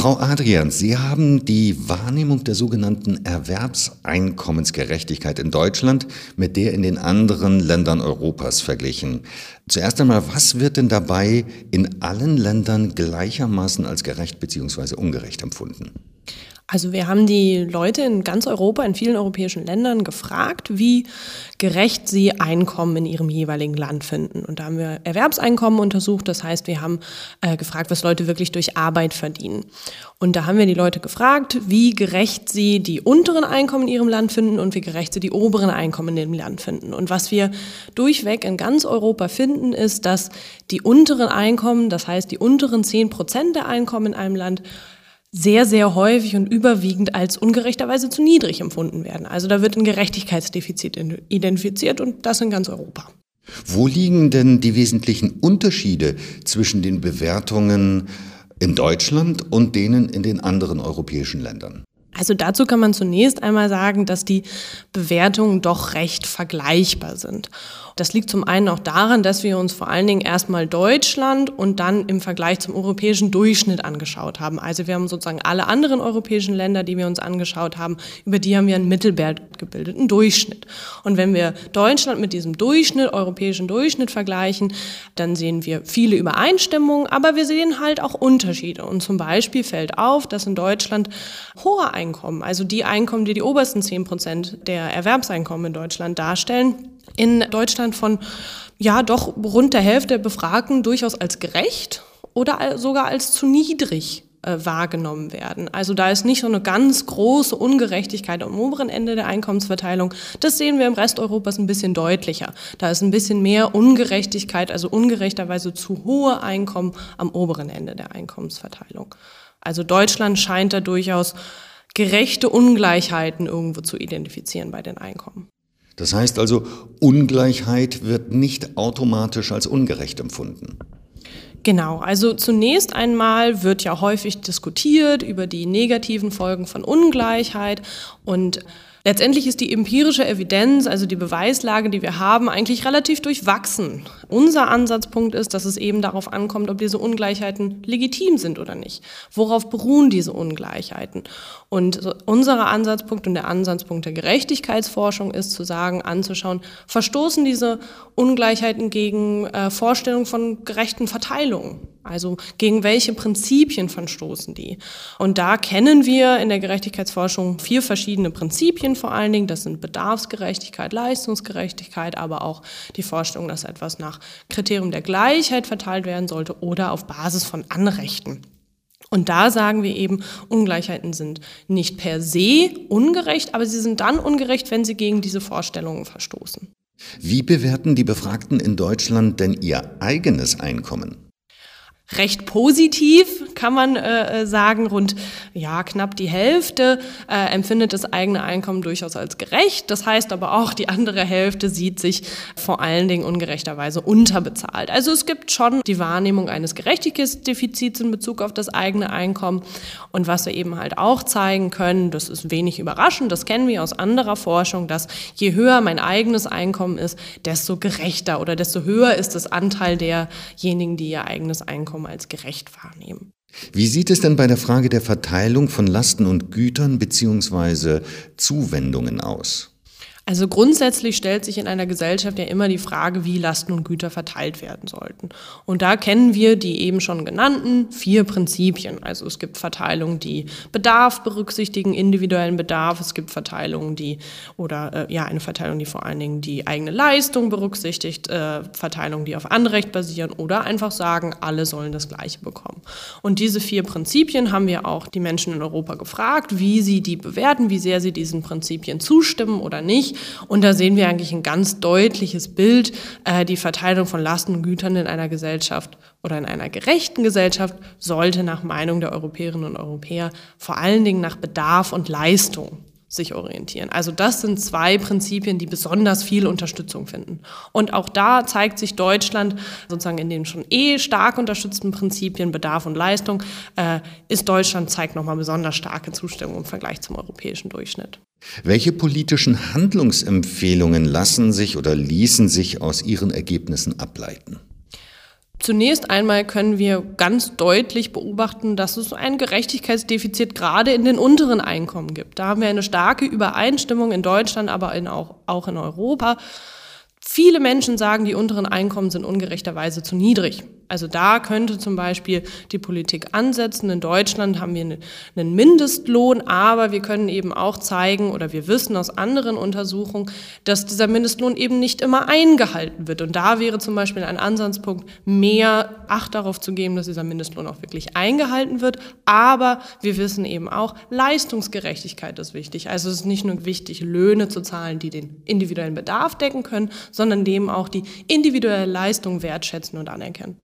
Frau Adrian, Sie haben die Wahrnehmung der sogenannten Erwerbseinkommensgerechtigkeit in Deutschland mit der in den anderen Ländern Europas verglichen. Zuerst einmal, was wird denn dabei in allen Ländern gleichermaßen als gerecht bzw. ungerecht empfunden? Also wir haben die Leute in ganz Europa, in vielen europäischen Ländern gefragt, wie gerecht sie Einkommen in ihrem jeweiligen Land finden. Und da haben wir Erwerbseinkommen untersucht. Das heißt, wir haben äh, gefragt, was Leute wirklich durch Arbeit verdienen. Und da haben wir die Leute gefragt, wie gerecht sie die unteren Einkommen in ihrem Land finden und wie gerecht sie die oberen Einkommen in dem Land finden. Und was wir durchweg in ganz Europa finden, ist, dass die unteren Einkommen, das heißt die unteren zehn Prozent der Einkommen in einem Land, sehr, sehr häufig und überwiegend als ungerechterweise zu niedrig empfunden werden. Also da wird ein Gerechtigkeitsdefizit identifiziert und das in ganz Europa. Wo liegen denn die wesentlichen Unterschiede zwischen den Bewertungen in Deutschland und denen in den anderen europäischen Ländern? Also dazu kann man zunächst einmal sagen, dass die Bewertungen doch recht vergleichbar sind. Das liegt zum einen auch daran, dass wir uns vor allen Dingen erstmal Deutschland und dann im Vergleich zum europäischen Durchschnitt angeschaut haben. Also wir haben sozusagen alle anderen europäischen Länder, die wir uns angeschaut haben, über die haben wir einen Mittelwert gebildet, einen Durchschnitt. Und wenn wir Deutschland mit diesem Durchschnitt, europäischen Durchschnitt vergleichen, dann sehen wir viele Übereinstimmungen, aber wir sehen halt auch Unterschiede. Und zum Beispiel fällt auf, dass in Deutschland hohe Einkommen, also die Einkommen, die die obersten zehn Prozent der Erwerbseinkommen in Deutschland darstellen, in Deutschland von ja doch rund der Hälfte der Befragten durchaus als gerecht oder sogar als zu niedrig äh, wahrgenommen werden. Also da ist nicht so eine ganz große Ungerechtigkeit am oberen Ende der Einkommensverteilung. Das sehen wir im Rest Europas ein bisschen deutlicher. Da ist ein bisschen mehr Ungerechtigkeit, also ungerechterweise zu hohe Einkommen am oberen Ende der Einkommensverteilung. Also Deutschland scheint da durchaus gerechte Ungleichheiten irgendwo zu identifizieren bei den Einkommen. Das heißt also, Ungleichheit wird nicht automatisch als ungerecht empfunden. Genau, also zunächst einmal wird ja häufig diskutiert über die negativen Folgen von Ungleichheit und Letztendlich ist die empirische Evidenz, also die Beweislage, die wir haben, eigentlich relativ durchwachsen. Unser Ansatzpunkt ist, dass es eben darauf ankommt, ob diese Ungleichheiten legitim sind oder nicht. Worauf beruhen diese Ungleichheiten? Und unser Ansatzpunkt und der Ansatzpunkt der Gerechtigkeitsforschung ist zu sagen, anzuschauen, verstoßen diese Ungleichheiten gegen äh, Vorstellungen von gerechten Verteilungen? Also gegen welche Prinzipien verstoßen die? Und da kennen wir in der Gerechtigkeitsforschung vier verschiedene Prinzipien vor allen Dingen. Das sind Bedarfsgerechtigkeit, Leistungsgerechtigkeit, aber auch die Vorstellung, dass etwas nach Kriterium der Gleichheit verteilt werden sollte oder auf Basis von Anrechten. Und da sagen wir eben, Ungleichheiten sind nicht per se ungerecht, aber sie sind dann ungerecht, wenn sie gegen diese Vorstellungen verstoßen. Wie bewerten die Befragten in Deutschland denn ihr eigenes Einkommen? Recht positiv, kann man äh, sagen. Rund ja knapp die Hälfte äh, empfindet das eigene Einkommen durchaus als gerecht. Das heißt aber auch, die andere Hälfte sieht sich vor allen Dingen ungerechterweise unterbezahlt. Also es gibt schon die Wahrnehmung eines Gerechtigkeitsdefizits in Bezug auf das eigene Einkommen. Und was wir eben halt auch zeigen können, das ist wenig überraschend, das kennen wir aus anderer Forschung, dass je höher mein eigenes Einkommen ist, desto gerechter oder desto höher ist das Anteil derjenigen, die ihr eigenes Einkommen als gerecht wahrnehmen. Wie sieht es denn bei der Frage der Verteilung von Lasten und Gütern bzw. Zuwendungen aus? Also grundsätzlich stellt sich in einer Gesellschaft ja immer die Frage, wie Lasten und Güter verteilt werden sollten. Und da kennen wir die eben schon genannten vier Prinzipien. Also es gibt Verteilungen, die Bedarf berücksichtigen, individuellen Bedarf. Es gibt Verteilungen, die, oder äh, ja, eine Verteilung, die vor allen Dingen die eigene Leistung berücksichtigt, äh, Verteilungen, die auf Anrecht basieren oder einfach sagen, alle sollen das Gleiche bekommen. Und diese vier Prinzipien haben wir auch die Menschen in Europa gefragt, wie sie die bewerten, wie sehr sie diesen Prinzipien zustimmen oder nicht. Und da sehen wir eigentlich ein ganz deutliches Bild. Äh, die Verteilung von Lasten und Gütern in einer Gesellschaft oder in einer gerechten Gesellschaft sollte nach Meinung der Europäerinnen und Europäer vor allen Dingen nach Bedarf und Leistung sich orientieren. Also das sind zwei Prinzipien, die besonders viel Unterstützung finden. Und auch da zeigt sich Deutschland sozusagen in den schon eh stark unterstützten Prinzipien Bedarf und Leistung, äh, ist Deutschland zeigt nochmal besonders starke Zustimmung im Vergleich zum europäischen Durchschnitt. Welche politischen Handlungsempfehlungen lassen sich oder ließen sich aus Ihren Ergebnissen ableiten? Zunächst einmal können wir ganz deutlich beobachten, dass es ein Gerechtigkeitsdefizit gerade in den unteren Einkommen gibt. Da haben wir eine starke Übereinstimmung in Deutschland, aber in auch, auch in Europa. Viele Menschen sagen, die unteren Einkommen sind ungerechterweise zu niedrig. Also da könnte zum Beispiel die Politik ansetzen. In Deutschland haben wir einen Mindestlohn, aber wir können eben auch zeigen oder wir wissen aus anderen Untersuchungen, dass dieser Mindestlohn eben nicht immer eingehalten wird. Und da wäre zum Beispiel ein Ansatzpunkt, mehr Acht darauf zu geben, dass dieser Mindestlohn auch wirklich eingehalten wird. Aber wir wissen eben auch, Leistungsgerechtigkeit ist wichtig. Also es ist nicht nur wichtig, Löhne zu zahlen, die den individuellen Bedarf decken können, sondern dem auch die individuelle Leistung wertschätzen und anerkennen.